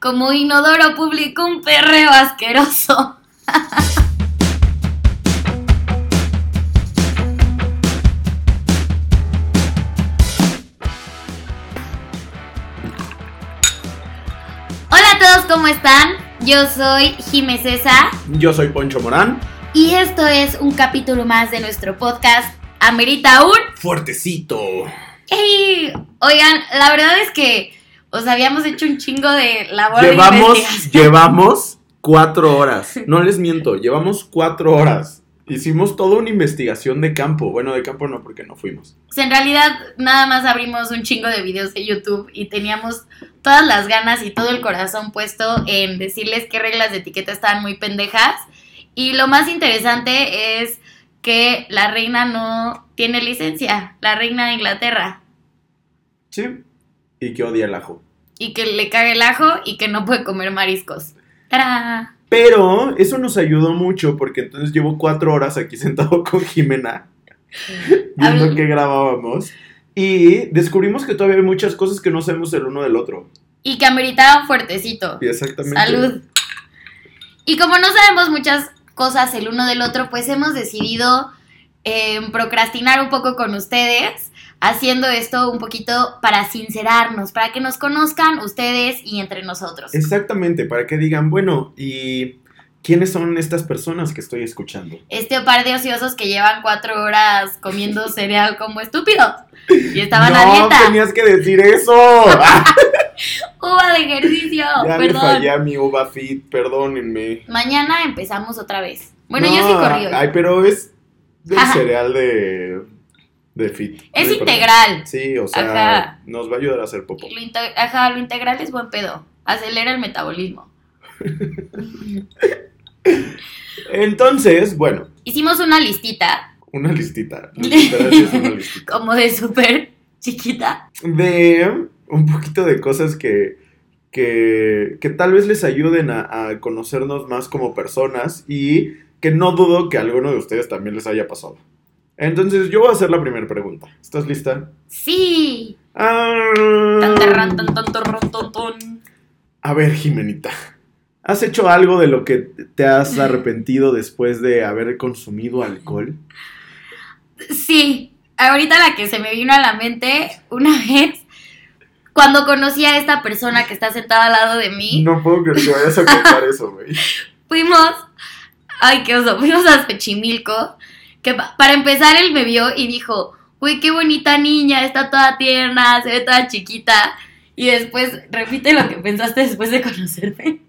Como inodoro público, un perreo asqueroso. Hola a todos, ¿cómo están? Yo soy Jime César Yo soy Poncho Morán. y esto es un capítulo más de nuestro podcast Amerita un Fuertecito. ¡Ey! Oigan, la verdad es que os habíamos hecho un chingo de labor Llevamos, llevamos cuatro horas. No les miento, llevamos cuatro horas. Hicimos toda una investigación de campo. Bueno, de campo no, porque no fuimos. En realidad nada más abrimos un chingo de videos de YouTube y teníamos todas las ganas y todo el corazón puesto en decirles qué reglas de etiqueta estaban muy pendejas. Y lo más interesante es que la reina no tiene licencia, la reina de Inglaterra. Sí. Y que odia el ajo. Y que le caga el ajo y que no puede comer mariscos. ¡Tarán! Pero eso nos ayudó mucho porque entonces llevo cuatro horas aquí sentado con Jimena viendo que grabábamos. Y descubrimos que todavía hay muchas cosas que no sabemos el uno del otro. Y que ameritaba un fuertecito. Y exactamente. Salud. Y como no sabemos muchas cosas el uno del otro, pues hemos decidido eh, procrastinar un poco con ustedes, haciendo esto un poquito para sincerarnos, para que nos conozcan ustedes y entre nosotros. Exactamente, para que digan, bueno, ¿y quiénes son estas personas que estoy escuchando? Este par de ociosos que llevan cuatro horas comiendo cereal como estúpidos y estaban a no, dieta. tenías que decir eso. Uva de ejercicio, ya perdón. fallé a mi uva fit, perdónenme. Mañana empezamos otra vez. Bueno, No, yo sí corrí hoy. Ay, pero es del cereal de, de fit. Es integral. Sí, o sea, Ajá. nos va a ayudar a hacer popó. Lo, ajá, lo integral es buen pedo. Acelera el metabolismo. Entonces, bueno, Hicimos una listita, una listita. es una listita. como de súper chiquita. de un poquito de cosas que, que, que tal vez les ayuden a, a conocernos más como personas y que no dudo que a alguno de ustedes también les haya pasado. Entonces yo voy a hacer la primera pregunta. ¿Estás lista? Sí. Ah, Tan, tan, tan, a ver, Jimenita. ¿Has hecho algo de lo que te has arrepentido después de haber consumido alcohol? Sí. Ahorita la que se me vino a la mente una vez, cuando conocí a esta persona que está sentada al lado de mí, No puedo creer que vayas a contar eso, güey. fuimos. Ay, qué oso. Fuimos a Xochimilco. Que pa- para empezar, él me vio y dijo: Uy, qué bonita niña, está toda tierna, se ve toda chiquita. Y después, repite lo que pensaste después de conocerme.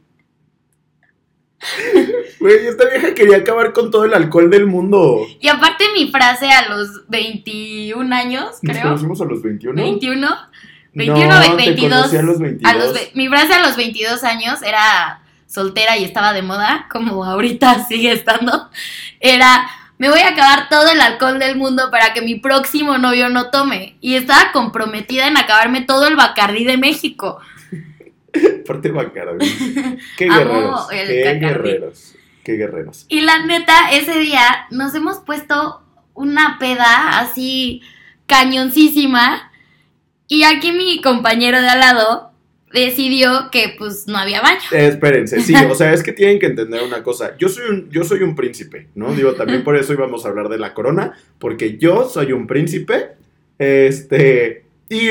Güey, esta vieja quería acabar con todo el alcohol del mundo. Y aparte, mi frase a los 21 años, Nos creo. conocimos a los 21. 21. No, 21, te 22. conocí a los 22. A los ve- mi frase a los 22 años era soltera y estaba de moda, como ahorita sigue estando. Era, me voy a acabar todo el alcohol del mundo para que mi próximo novio no tome. Y estaba comprometida en acabarme todo el Bacardí de México. Aparte Bacardi. Qué guerreros. Qué guerreros. Qué guerreros. Y la neta, ese día nos hemos puesto una peda así cañoncísima. Y aquí mi compañero de al lado decidió que pues no había baño. Eh, espérense, sí, o sea, es que tienen que entender una cosa. Yo soy un, yo soy un príncipe, ¿no? Digo, también por eso íbamos a hablar de la corona, porque yo soy un príncipe. Este. Y.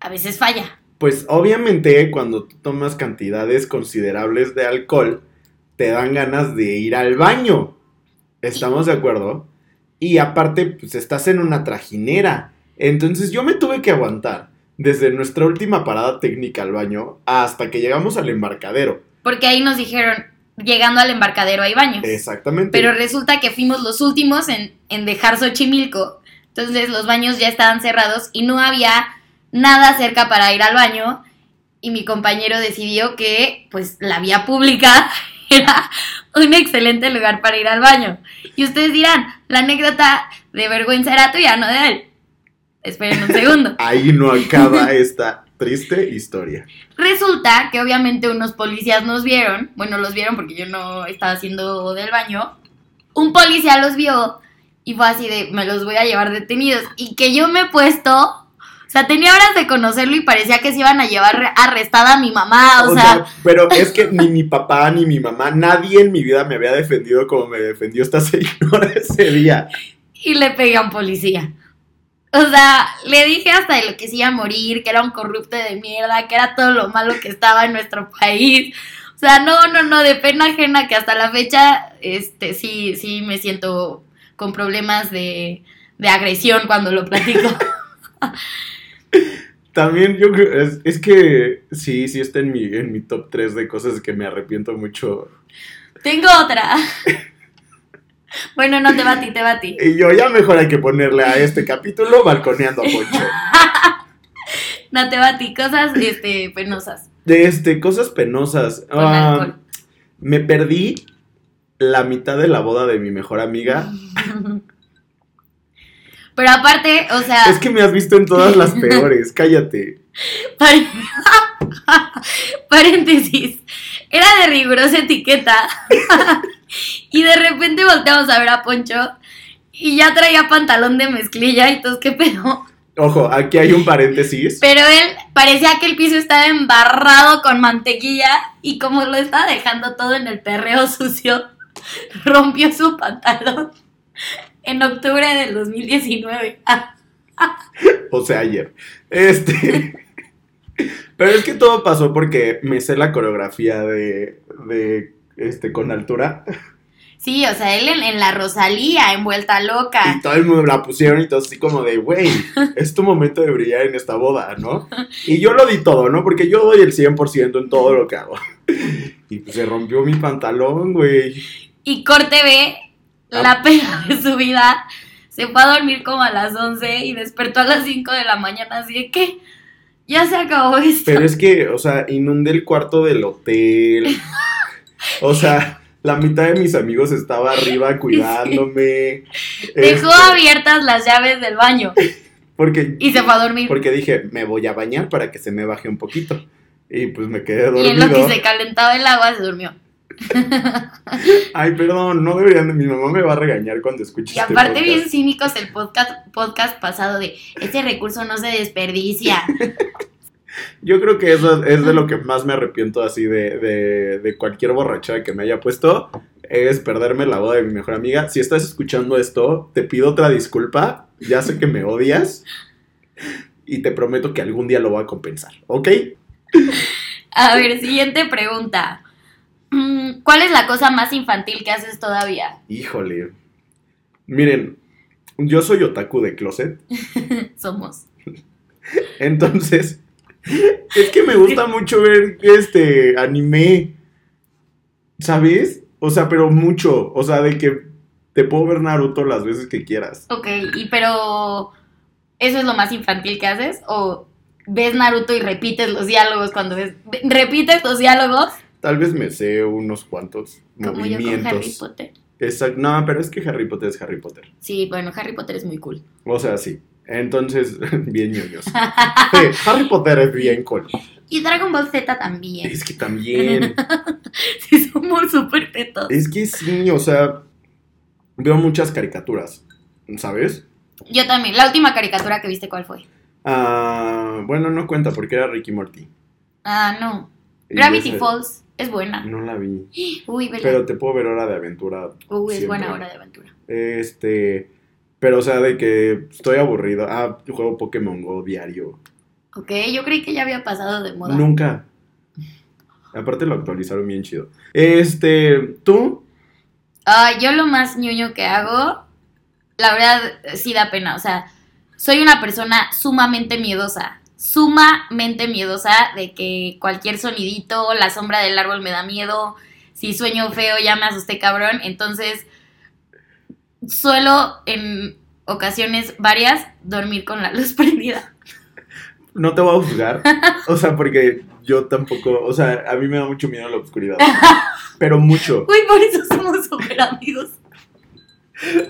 A veces falla. Pues obviamente cuando tú tomas cantidades considerables de alcohol, te dan ganas de ir al baño. ¿Estamos de acuerdo? Y aparte, pues estás en una trajinera. Entonces yo me tuve que aguantar desde nuestra última parada técnica al baño hasta que llegamos al embarcadero. Porque ahí nos dijeron, llegando al embarcadero hay baños. Exactamente. Pero resulta que fuimos los últimos en, en dejar Xochimilco. Entonces los baños ya estaban cerrados y no había nada cerca para ir al baño. Y mi compañero decidió que, pues, la vía pública era un excelente lugar para ir al baño. Y ustedes dirán, la anécdota de vergüenza era tuya, no de él. Esperen un segundo. Ahí no acaba esta triste historia. Resulta que obviamente unos policías nos vieron, bueno, los vieron porque yo no estaba haciendo del baño. Un policía los vio y fue así de, me los voy a llevar detenidos. Y que yo me he puesto, o sea, sea, tenía horas de conocerlo y parecía que se iban a llevar arrestada a mi mamá, o, sea, Pero es que ni mi papá ni mi mamá, nadie en mi vida me había defendido como me defendió esta señora ese día. y le pegué a un policía. O sea, le dije hasta de lo que se iba a morir, que era un corrupto de mierda, que era todo lo malo que estaba en nuestro país. O sea, no, no, no, de pena ajena que hasta la fecha, este, sí, sí me siento con problemas de, de agresión cuando lo platico. También yo creo, es, es que sí, sí está en mi, en mi top 3 de cosas que me arrepiento mucho. Tengo otra. Bueno, no te batí, te batí. Y yo ya mejor hay que ponerle a este capítulo balconeando a Poncho. No te batí, cosas este, penosas. De este, cosas penosas. Ah, me perdí la mitad de la boda de mi mejor amiga. Pero aparte, o sea, Es que me has visto en todas las peores, cállate. par- paréntesis, era de rigurosa etiqueta. Y de repente volteamos a ver a Poncho y ya traía pantalón de mezclilla y todos, ¿qué pedo? Ojo, aquí hay un paréntesis. Pero él parecía que el piso estaba embarrado con mantequilla y como lo estaba dejando todo en el perreo sucio, rompió su pantalón en octubre del 2019. O sea, ayer. Este. Pero es que todo pasó porque me sé la coreografía de. de este, con altura. Sí, o sea, él en, en la Rosalía, en Vuelta Loca. Y todo el mundo la pusieron y todo así como de, güey, es tu momento de brillar en esta boda, ¿no? Y yo lo di todo, ¿no? Porque yo doy el 100% en todo lo que hago. Y pues se rompió mi pantalón, güey. Y corte B, Ah. la pena de su vida, se fue a dormir como a las 11 y despertó a las 5 de la mañana, así de que ya se acabó esto. Pero es que, o sea, inundé el cuarto del hotel. O sea, la mitad de mis amigos estaba arriba cuidándome. Dejó Este, abiertas las llaves del baño Porque, y se fue a dormir. porque dije, me voy a bañar para que se me baje un poquito. Y pues me quedé Y en lo que dormido. se calentaba el agua se durmió. Ay, perdón, no deberían. Mi mamá me va a regañar cuando escuche Y este aparte podcast. bien cínicos el podcast, podcast pasado de este recurso no se desperdicia. Yo creo que eso es de lo que más me arrepiento así de, de, de cualquier borrachera que me haya puesto. Es perderme la boda de mi mejor amiga. Si estás escuchando esto, te pido otra disculpa. Ya sé que me odias. Y te prometo que algún día lo voy a compensar, ¿ok? A ver, siguiente pregunta. Mm, ¿Cuál es la cosa más infantil que haces todavía? Híjole. Miren, yo soy otaku de closet. Somos. Entonces, es que me gusta mucho ver este anime. ¿Sabes? O sea, pero mucho. O sea, de que te puedo ver Naruto las veces que quieras. Ok, y pero ¿eso es lo más infantil que haces? ¿O ves Naruto y repites los diálogos cuando ves... ¿Repites los diálogos? Tal vez me sé unos cuantos Como yo con Harry movimientos. Potter. Exacto. No, pero es que Harry Potter es Harry Potter. Sí, bueno, Harry Potter es muy cool. O sea, sí. Entonces, bien ñoños. Sí, Harry Potter es bien cool. Y Dragon Ball Z también. Es que también. Sí, somos súper tetos. Es que sí, o sea, veo muchas caricaturas, ¿sabes? Yo también. La última caricatura que viste, ¿cuál fue? Ah, bueno, no cuenta porque era Ricky Morty. Ah, no. Y Gravity ese- Falls es buena. No la vi. Uy, vela. Pero te puedo ver Hora de Aventura. Uy, es buena hora de aventura. Este. Pero, o sea, de que estoy aburrido. Ah, yo juego Pokémon Go diario. Ok, yo creí que ya había pasado de moda. Nunca. Aparte lo actualizaron bien chido. Este. ¿Tú? Ah, yo lo más ñoño que hago, la verdad, sí da pena. O sea, soy una persona sumamente miedosa. Sumamente miedosa de que cualquier sonidito, la sombra del árbol me da miedo. Si sueño feo, ya me asusté cabrón. Entonces, suelo en ocasiones varias dormir con la luz prendida. No te voy a juzgar. O sea, porque yo tampoco. O sea, a mí me da mucho miedo la oscuridad. Pero mucho. Uy, por eso somos súper amigos.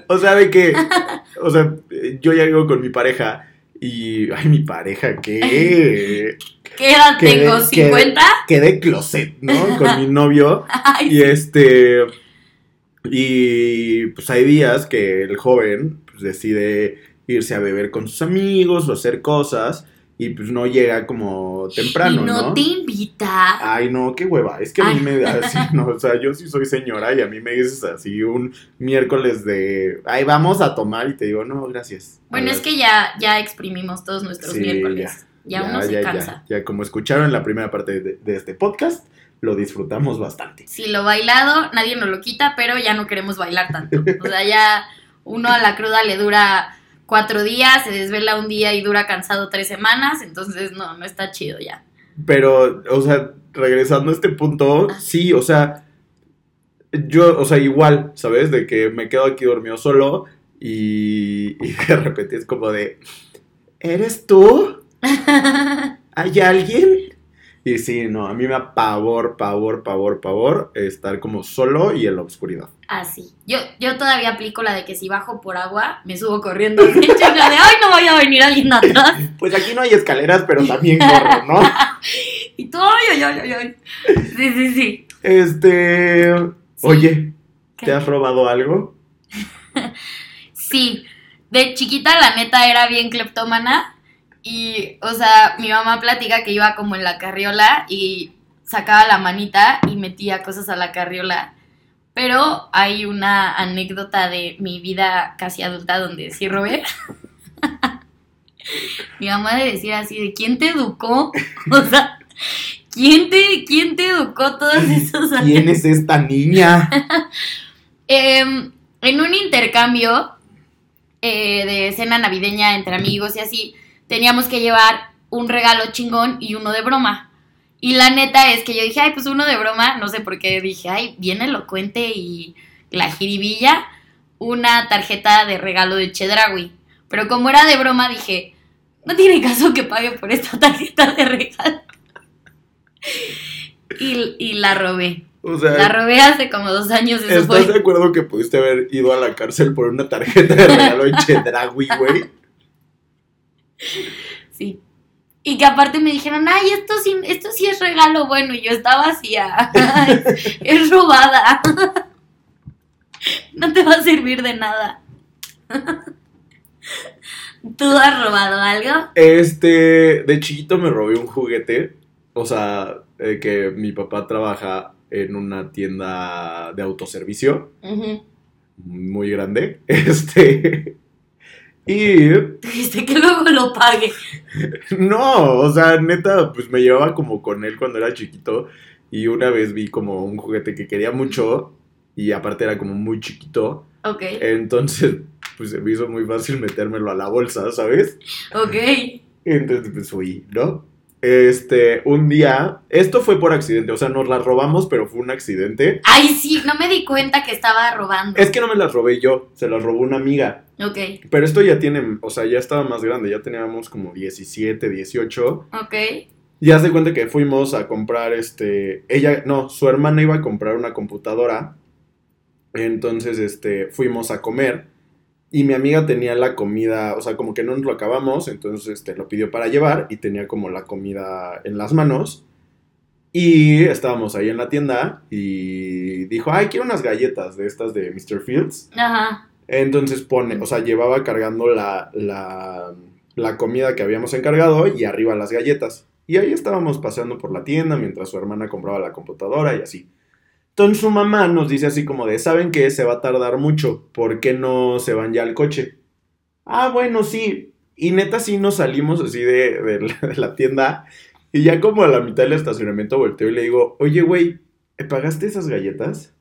O sea, de que. O sea, yo ya llego con mi pareja. Y. Ay, mi pareja, ¿qué? ¿Qué edad Quedé- tengo? quedé- ¿50? Quedé closet, ¿no? Con mi novio. Ay, Y este. Y pues hay días que el joven pues, decide irse a beber con sus amigos o hacer cosas. y pues no llega como temprano, y no, ¿no? te invita. Ay, no, qué hueva. Es que a mí me da así, no, o sea, yo sí soy señora y a mí me dices así un miércoles de, ay, vamos a tomar y te digo, no, gracias. bueno, es que ya, ya exprimimos todos nuestros Sí, miércoles. Ya, uno se cansa. Ya, como escucharon en la primera parte de, de este podcast, lo disfrutamos bastante. Si lo bailado, nadie nos lo quita, pero ya no queremos bailar tanto. O sea, ya uno a la cruda le dura cuatro días, se desvela un día y dura cansado tres semanas, entonces no, no está chido ya. Pero, o sea, regresando a este punto, Ah. sí, o sea, yo, o sea, igual, ¿sabes? De que me quedo aquí dormido solo y, y de repente es como de, ¿eres tú? ¿Hay alguien? Y sí, no, a mí me da pavor, pavor, pavor, pavor estar como solo y en la oscuridad. Así. Yo, yo todavía aplico la de que si bajo por agua, me subo corriendo. de, ay, no vaya a venir alguien atrás. Pues aquí no hay escaleras, pero también corro, ¿no? Y todo, ay, ay, ay, ay. Sí, sí, sí. Este, oye, ¿Qué? ¿te has robado algo? Sí, de chiquita la neta era bien cleptómana y, o sea, mi mamá platica que iba como en la carriola y sacaba la manita y metía cosas a la carriola. Pero hay una anécdota de mi vida casi adulta donde sí robé. mi mamá de decir así de ¿quién te educó? O sea, ¿quién te, quién te educó todos esos ¿Quién es esta niña? Em, en un intercambio eh, de cena navideña entre amigos y así, teníamos que llevar un regalo chingón y uno de broma. Y la neta es que yo dije, ay, pues uno de broma, no sé por qué dije, ay, bien elocuente y la jiribilla, una tarjeta de regalo de Chedraui. Pero como era de broma, dije, no tiene caso que pague por esta tarjeta de regalo. Y, y la robé. O sea, La robé hace como dos años, eso ¿Estás de acuerdo que pudiste haber ido a la cárcel por una tarjeta de regalo en Chedraui, güey? Sí. Y que aparte me dijeron, ay, esto sí, esto sí es regalo bueno. Y yo estaba así, "Ah, es, es robada. No te va a servir de nada. ¿Tú has robado algo? Este, de chiquito me robé un juguete. O sea, eh, que mi papá trabaja en una tienda de autoservicio muy grande. Este. Y Dijiste que luego lo pague. no, o sea, neta, pues me llevaba como con él cuando era chiquito. Y una vez vi como un juguete que quería mucho. Y aparte era como muy chiquito. Ok, Entonces, pues se me hizo muy fácil metérmelo a la bolsa, ¿sabes? ok. Entonces, pues fui, ¿no? Este, un día, esto fue por accidente, o sea, nos las robamos, pero fue un accidente. Ay, sí, no me di cuenta que estaba robando. Es que no me las robé yo, se las robó una amiga. Ok, Pero esto ya tiene, o sea, ya estaba más grande, ya teníamos como 17, 18. ok. Ya se cuenta que fuimos a comprar, este, ella, no, su hermana iba a comprar una computadora. Entonces, este, fuimos a comer. Y mi amiga tenía la comida, o sea, como que no nos lo acabamos, entonces este, lo pidió para llevar y tenía como la comida en las manos. Y estábamos ahí en la tienda y dijo, ay, quiero unas galletas de estas de Mr. Fields. Ajá. Entonces pone, o sea, llevaba cargando la, la, la comida que habíamos encargado y arriba las galletas. Y ahí estábamos paseando por la tienda mientras su hermana compraba la computadora y así. Entonces su mamá nos dice así como de, ¿saben qué? Se va a tardar mucho, ¿por qué no se van ya al coche? Ah, bueno, sí. Y neta sí nos salimos así de, la, tienda y ya como a la mitad del estacionamiento volteo y le digo, oye, güey, ¿pagaste esas galletas?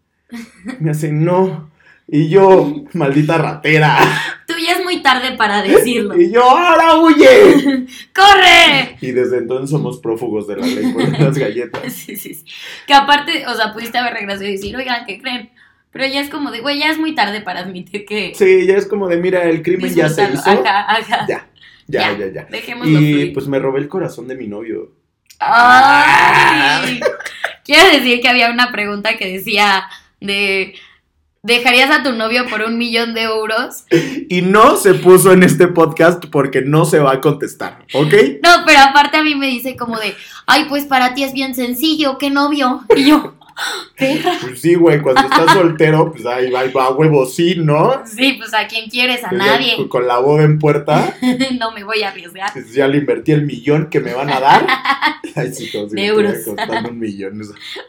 Me hace, no. Y yo, maldita ratera. Tú ya tarde para decirlo. Y yo, ahora huye. ¡Corre! Y desde entonces somos prófugos de la ley por las galletas. Sí, sí, sí. Que aparte, o sea, pudiste haber regresado y decir, oigan, ¿qué creen? Pero ya es como de, güey, ya es muy tarde para admitir que. Sí, ya es como de, mira, el crimen ya se hizo. Ajá, ajá. Ya, ya, ya, ya. Dejémoslo Y fluir. pues me robé el corazón de mi novio. ¡Ay! Quiero decir que había una pregunta que decía de ¿Dejarías a tu novio por un millón de euros? Y no se puso en este podcast porque no se va a contestar, ¿ok? No, pero aparte a mí me dice como de, ay, pues para ti es bien sencillo, ¿qué novio? Y yo, perra. Pues sí, güey, cuando estás soltero, pues ahí va, va huevo, sí, ¿no? Sí, pues a quién quieres, a Pues ya nadie. Con la boda en puerta, no me voy a arriesgar. pues ya le invertí el millón que me van a dar. Ay, sí, como si De me euros. un millón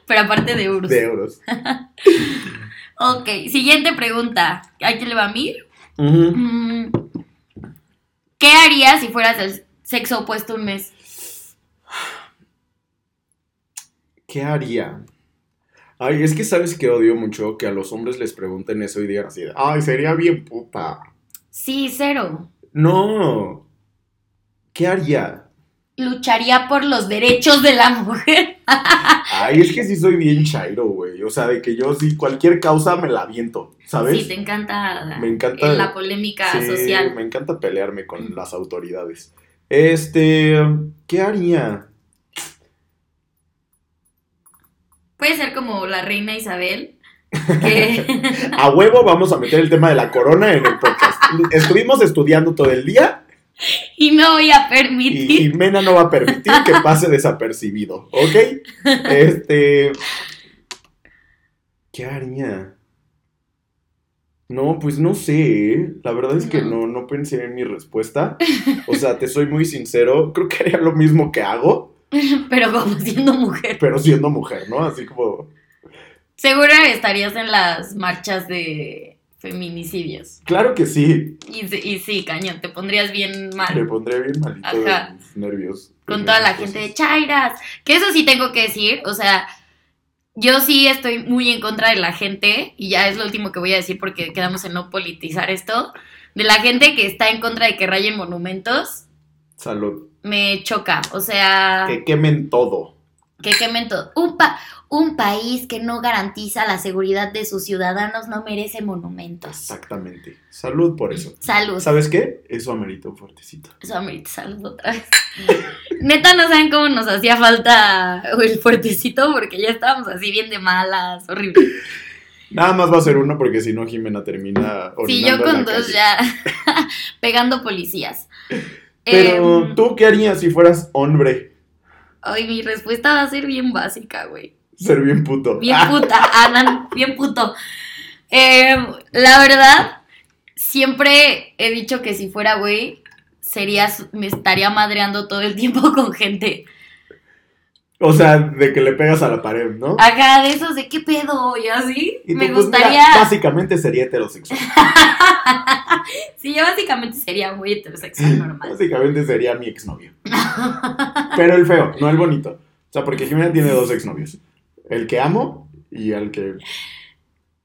Pero aparte de euros. de euros. Ok, siguiente pregunta. ¿A quién le va a mí? Mm, ¿Qué harías si fueras del sexo opuesto un mes? ¿Qué haría? Ay, es que sabes que odio mucho que a los hombres les pregunten eso y digan así, ay, sería bien puta. Sí, cero. No. ¿Qué haría? Lucharía por los derechos de la mujer. Ay, es que sí soy bien chairo, güey. O sea, de que yo sí, cualquier causa me la aviento, ¿sabes? Sí, te encanta, Me encanta- la polémica Sí, social. me encanta pelearme con las autoridades. Este, ¿qué haría? Puede ser como la reina Isabel. Que... A huevo vamos a meter el tema de la corona en el podcast. Estuvimos estudiando todo el día y no voy a y permitir. Jimena no va a permitir que pase desapercibido, ¿ok? Este, ¿qué haría? No, pues no sé, ¿eh? la verdad es que No. no, no pensé en mi respuesta. O sea, te soy muy sincero, creo que haría lo mismo que hago, Pero como siendo mujer. pero siendo mujer, ¿no? Así como, Seguro estarías en las marchas de feminicidios. claro que sí, Y, sí- y sí, cañón, te pondrías bien me mal. pondré bien malito Ajá. de mis nervios. Con toda la gente de. Chairas. Que eso sí tengo que decir. O sea, yo sí estoy muy en contra de la gente. Y ya es lo último que voy a decir porque quedamos en no politizar esto. De la gente que está en contra de que rayen monumentos. Salud. Me choca. O sea, Que quemen todo. que quemen todo. Un, pa- un país que no garantiza la seguridad de sus ciudadanos no merece monumentos. Exactamente. Salud por eso. Salud. ¿Sabes qué? Eso amerita un fuertecito. Eso amerita salud otra vez. Neta, no saben cómo nos hacía falta el fuertecito porque ya estábamos así bien de malas, horrible. Nada más va a ser uno porque si no Jimena termina Sí, yo con dos calle. ya pegando policías. Pero Em, tú qué harías si fueras hombre? Ay, mi respuesta va a ser bien básica, güey. Ser bien puto. Bien Ah, puta, Anan, bien puto. Em, la verdad, siempre he dicho que si fuera güey, sería, me estaría madreando todo el tiempo con gente. o sea, de que le pegas a la pared, ¿no? Acá de esos de qué pedo y así. Y tú, me pues, mira, gustaría. básicamente sería heterosexual. sí, yo básicamente sería muy heterosexual normal. básicamente sería mi exnovio. Pero el feo, no el bonito. O sea, porque Jimena tiene dos exnovios. El que amo y al que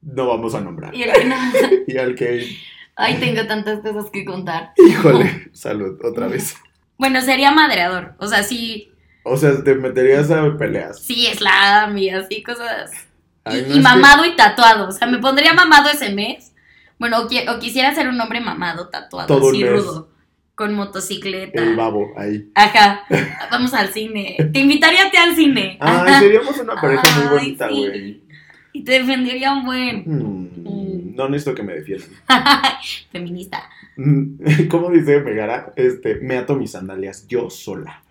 no vamos a nombrar. Y el que no. Y al que, Ay, tengo tantas cosas que contar. híjole, salud, otra vez. Bueno, sería madreador. O sea, sí, O sea, te meterías a peleas. sí, slam y así cosas. Ay, y no, y es que- mamado y tatuado. O sea, me pondría mamado ese mes. Bueno, o, qui- o quisiera ser un hombre mamado, tatuado, Todo así rudo. Con motocicleta. El babo, ahí. Ajá. Vamos al cine. Te invitaría a ti al cine. Ay, seríamos una pareja muy bonita, sí. güey. Y te defendería un buen Mm, no necesito que me defiendan. feminista. Mm, ¿Cómo dice Megara? Este, me ato mis sandalias yo sola.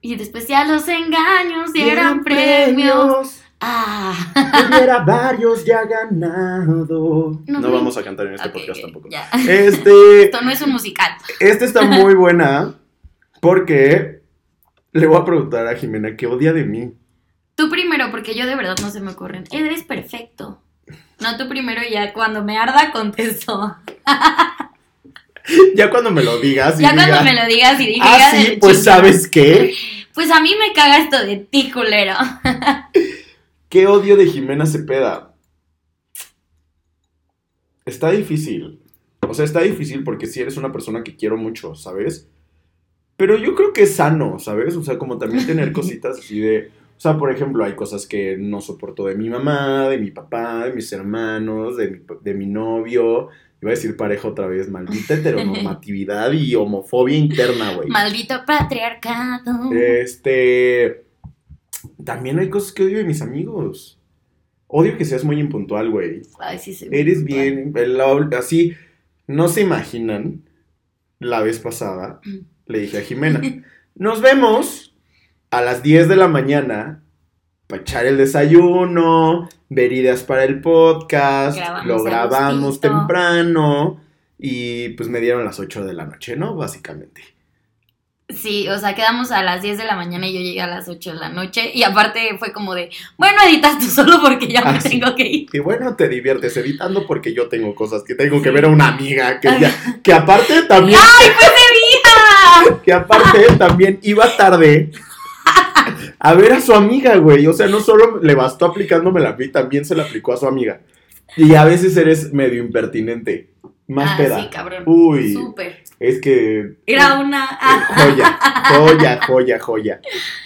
Y después ya los engaños dieran premios. Ah. Tuviera varios ya ganado. No, vamos a cantar en este Ok, podcast tampoco. ya. Este, Esto no es un musical. este está muy buena porque le voy a preguntar a Jimena qué odia de mí. Tú primero, porque yo de verdad no se me ocurren. Eres perfecto. No, tú primero y ya cuando me arda contesto. Ya cuando me lo digas y ya diga, cuando me lo digas y digas. ah, sí, pues ¿sabes qué? Pues a mí me caga esto de ti, culero. ¿Qué odio de Jimena Cepeda? Está difícil. O sea, está difícil porque si eres una persona que quiero mucho, ¿sabes? Pero yo creo que es sano, ¿sabes? O sea, como también tener cositas así de... O sea, por ejemplo, hay cosas que no soporto de mi mamá, de mi papá, de mis hermanos, de mi, de mi novio. Iba a decir pareja otra vez, maldita heteronormatividad y homofobia interna, güey. Maldito patriarcado. Este. También hay cosas que odio de mis amigos. Odio que seas muy impuntual, güey. Ay, sí, sí. Eres bien, así, no se imaginan, la vez pasada, le dije a Jimena, nos vemos a las 10 de la mañana para echar el desayuno, ver ideas para el podcast, Grabamos lo grabamos temprano y pues me dieron las 8 de la noche, ¿no? Básicamente. Sí, o sea, quedamos a las 10 de la mañana y yo llegué a las 8 de la noche. Y aparte fue como de, bueno, editas tú solo porque ya Ah, me tengo que ir. Y bueno, te diviertes editando porque yo tengo cosas que tengo que ver a una amiga que, ya- que aparte también... ¡Ay, pues día! que aparte también iba tarde a ver a su amiga, güey. O sea, no solo le bastó aplicándomela a mí, también se la aplicó a su amiga. Y a veces eres medio impertinente. Más Ah, peda. sí, cabrón. Uy, Súper. es que. Era una... eh, ah, Joya, joya, joya, joya.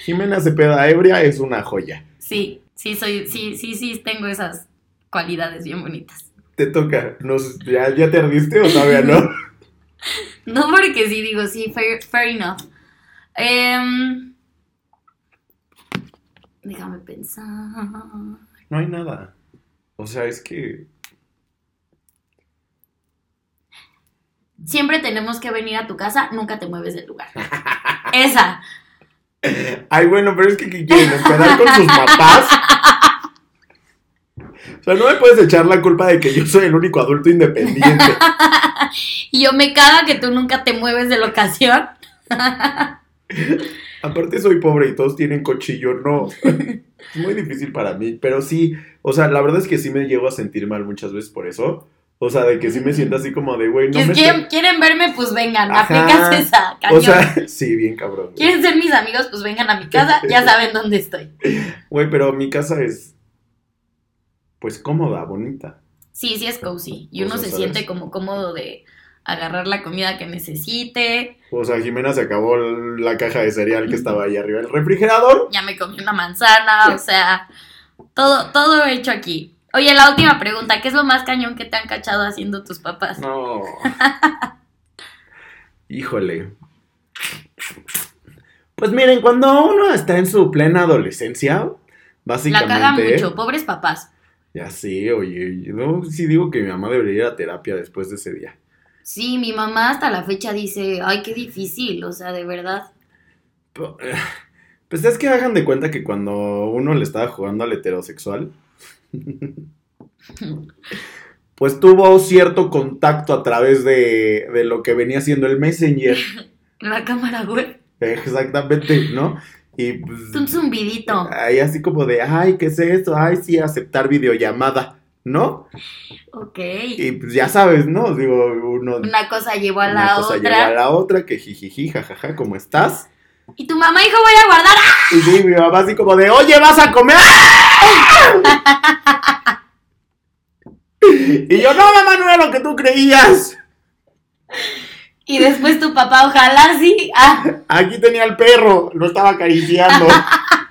Jimena Cepeda ebria es una joya. sí, sí, soy, sí, sí, sí, tengo esas cualidades bien bonitas. Te toca. Nos, ¿ya, ¿Ya te ardiste o todavía no? No porque sí, digo, sí, fair, fair enough. Em, déjame pensar. No hay nada. O sea, es que. Siempre tenemos que venir a tu casa, nunca te mueves del lugar. Esa. Ay, bueno, pero es que ¿qué quieren? ¿Esperar con sus papás? O sea, no me puedes echar la culpa de que yo soy el único adulto independiente. Y yo me caga que tú nunca te mueves de locación. Aparte soy pobre y todos tienen cochillo, no. Es muy difícil para mí, pero sí, o sea, la verdad es que sí me llego a sentir mal muchas veces por eso. O sea, de que sí me siento así como de, güey, no me... quieren, está- quieren verme, pues vengan, Ajá. aplicas esa, cañón. O sea, sí, bien cabrón. güey. ¿Quieren ser mis amigos? Pues vengan a mi casa, ya saben dónde estoy. Güey, pero mi casa es, pues, cómoda, bonita. Sí, sí es cozy. Y O uno sea, se ¿sabes? siente como cómodo de agarrar la comida que necesite. O sea, Jimena se acabó la caja de cereal que estaba ahí arriba del refrigerador. Ya me comí una manzana, o sea, todo, todo hecho aquí. Oye, la última pregunta, ¿qué es lo más cañón que te han cachado haciendo tus papás? No. Híjole. Pues miren, cuando uno está en su plena adolescencia, La básicamente. caga mucho, pobres papás. Ya sí, oye, yo no, sí digo que mi mamá debería ir a terapia después de ese día. Sí, mi mamá hasta la fecha dice, ay, qué difícil, o sea, de verdad. Pero, eh, Pues es que hagan de cuenta que cuando uno le estaba jugando al heterosexual, pues tuvo cierto contacto a través de, de lo que venía siendo el Messenger. La cámara web, Exactamente, ¿no? Y pues, un zumbidito. ahí así como de, ay, ¿qué es eso? Ay, sí, aceptar videollamada, ¿no? Ok. Y pues ya sabes, ¿no? Digo, uno... Una cosa llevó a una la cosa otra. lleva a la otra, que jijiji, jajaja, ¿cómo estás? Y tu mamá, hijo, voy a guardar. Y sí, mi mamá así como de, oye, ¿vas a comer? y yo, no, mamá, no era lo que tú creías. Y después tu papá, ojalá sí. Ah, Aquí tenía el perro, lo estaba acariciando.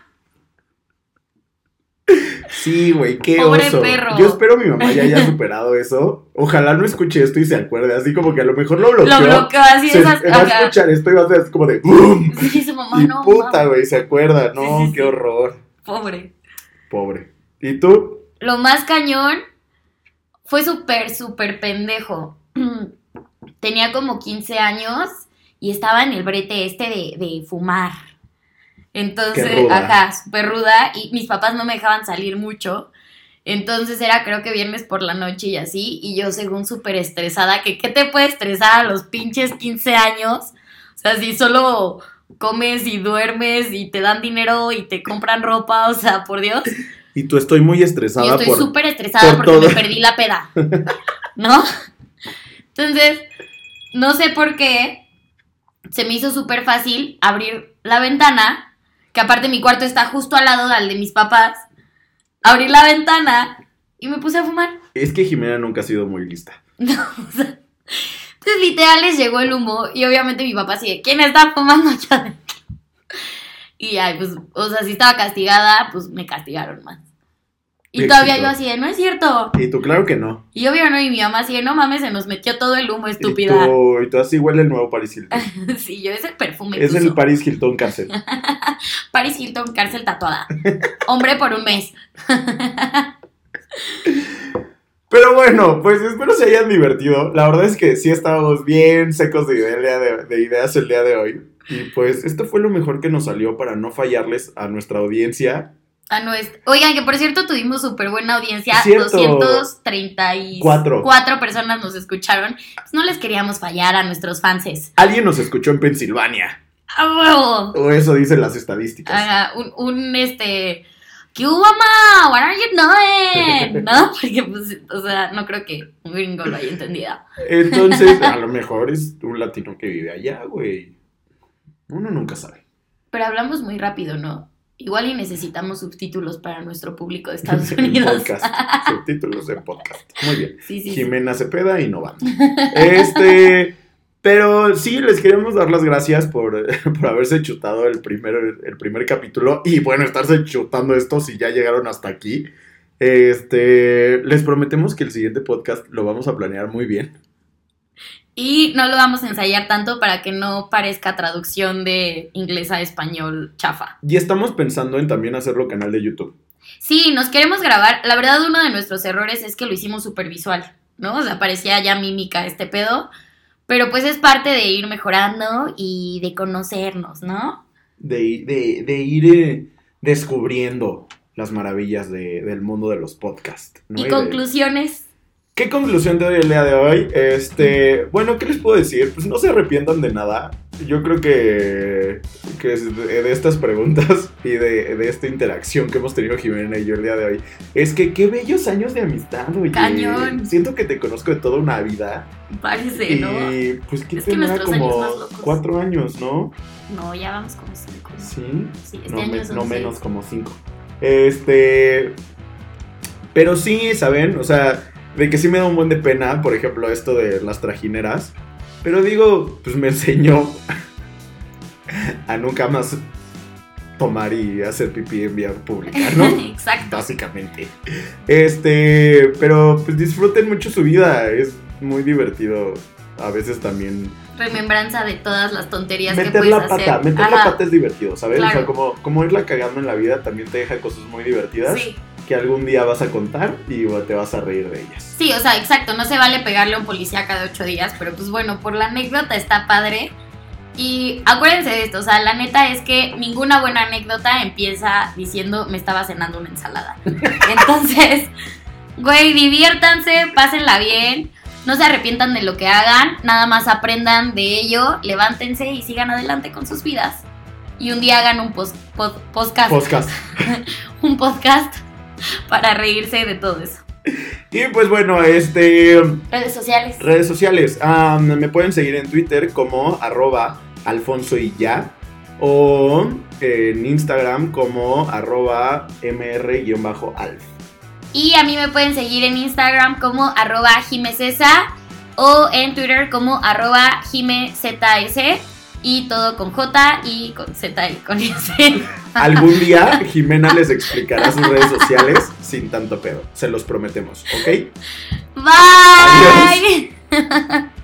Sí, güey, qué Pobre oso. perro. Yo espero mi mamá ya haya superado eso. Ojalá no escuche esto y se acuerde. Así como que a lo mejor lo bloqueó. lo bloqueó así se, esas. va a escuchar esto y va a ser como de ¡Bum! Sí, su mamá Y no. puta, güey, se acuerda. No, Sí, sí, qué horror. Pobre. Pobre. ¿Y tú? Lo más cañón fue súper, súper pendejo. Tenía como 15 años y estaba en el brete este de, de fumar. Entonces, Qué ruda. ajá, súper ruda. Y mis papás no me dejaban salir mucho. Entonces era creo que viernes por la noche y así. Y yo según súper estresada, que qué te puede estresar a los pinches 15 años. O sea, si solo comes y duermes y te dan dinero y te compran ropa, o sea, por Dios. Y tú estoy muy Yo estresada estoy por... súper estresada por porque todo. me perdí la peda. ¿No? Entonces, no sé por qué se me hizo súper fácil abrir la ventana, que aparte mi cuarto está justo al lado del de mis papás. Abrir la ventana y me puse a fumar. Es que Jimena nunca ha sido muy lista. No, o sea, entonces literal les llegó el humo y obviamente mi papá sigue, ¿quién está fumando adentro? Y ay, pues, o sea, si estaba castigada, pues me castigaron más. Y Éxito. todavía yo así de, no es cierto. Y tú, claro que no. Y obvio no, y mi mamá así de, no mames, se nos metió todo el humo, Y estúpida. tú, y tú así huele el nuevo Paris Hilton. sí, yo ese perfume es el Paris Hilton cárcel. Paris Hilton, cárcel tatuada. Hombre por un mes. Pero bueno, pues espero se hayan divertido. La verdad es que sí estábamos bien secos de, idea de, de ideas el día de hoy. Y pues esto fue lo mejor que nos salió para no fallarles a nuestra audiencia. A. Oigan, que por cierto tuvimos súper buena audiencia. Cierto. 234 Cuatro. personas nos escucharon. Pues no les queríamos fallar a nuestros fanses. Alguien nos escuchó en Pensilvania. ¡A huevo! O eso dicen las estadísticas. Un este. ¿Qué hubo, ma? What are you doing? ¿No? Porque, pues, o sea, no creo que un gringo lo haya entendido. Entonces, a lo mejor es un latino que vive allá, güey. Uno nunca sabe. Pero hablamos muy rápido, ¿no? Igual y necesitamos subtítulos para nuestro público de Estados Unidos. podcast. Subtítulos en podcast. Muy bien. Sí, sí, sí. Jimena Cepeda innovando. Este. Pero sí, les queremos dar las gracias por, por haberse chutado el primer, el primer capítulo y bueno, estarse chutando esto si ya llegaron hasta aquí. Este, les prometemos que el siguiente podcast lo vamos a planear muy bien. Y no lo vamos a ensayar tanto para que no parezca traducción de inglés a español chafa. Y estamos pensando en también hacerlo canal de YouTube. Sí, nos queremos grabar. La verdad, uno de nuestros errores es que lo hicimos súper visual, ¿no? O sea, parecía ya mímica este pedo. Pero pues es parte de ir mejorando y de conocernos, ¿no? De, de, de ir eh, descubriendo las maravillas de- del mundo de los podcasts. ¿no? Y conclusiones. ¿Qué conclusión te doy el día de hoy? Este, bueno, ¿qué les puedo decir? Pues no se arrepientan de nada. Yo creo que, que de, estas preguntas y de, de esta interacción que hemos tenido Jimena y yo el día de hoy, es que qué bellos años de amistad, oye. Cañón. Siento que te conozco de toda una vida. Parece, ¿no? Y pues que Es que tendrá años como cuatro años, ¿no? No, ya vamos como cinco. Sí. Sí, este no, año me- son no menos como cinco. Este. Pero sí, ¿saben? O sea, de que sí me da un buen de pena, por ejemplo, esto de las trajineras. Pero digo, pues me enseñó a nunca más tomar y hacer pipí en vía pública, ¿no? Exacto. Básicamente. Este, pero pues disfruten mucho su vida, es muy divertido. A veces también Remembranza de todas las tonterías que meter puedes la pata, hacer. meter la pata es divertido, ¿sabes? O sea, como, como irla cagando en la vida también te deja cosas muy divertidas Sí. Que algún día vas a contar y te vas a reír de ellas. Sí, o sea, exacto, no se vale pegarle a un policía cada ocho días, pero pues bueno, por la anécdota está padre. Y acuérdense de esto, o sea, la neta es que ninguna buena anécdota empieza diciendo me estaba cenando una ensalada. Entonces, güey, diviértanse, pásenla bien, no se arrepientan de lo que hagan, nada más aprendan de ello, levántense y sigan adelante con sus vidas. Y un día hagan un pos- pod- podcast, Podcast. un podcast para reírse de todo eso. Y pues bueno, este Redes sociales. redes sociales. me pueden seguir en Twitter como arroba alfonso y ya. O en Instagram como arroba mr-alf. Y a mí me pueden seguir en Instagram como arroba jimecesa o en Twitter como arroba jimezs y todo con J y con Z y con S. Algún día Jimena les explicará sus redes sociales sin tanto pedo. Se los prometemos, ¿ok? Bye.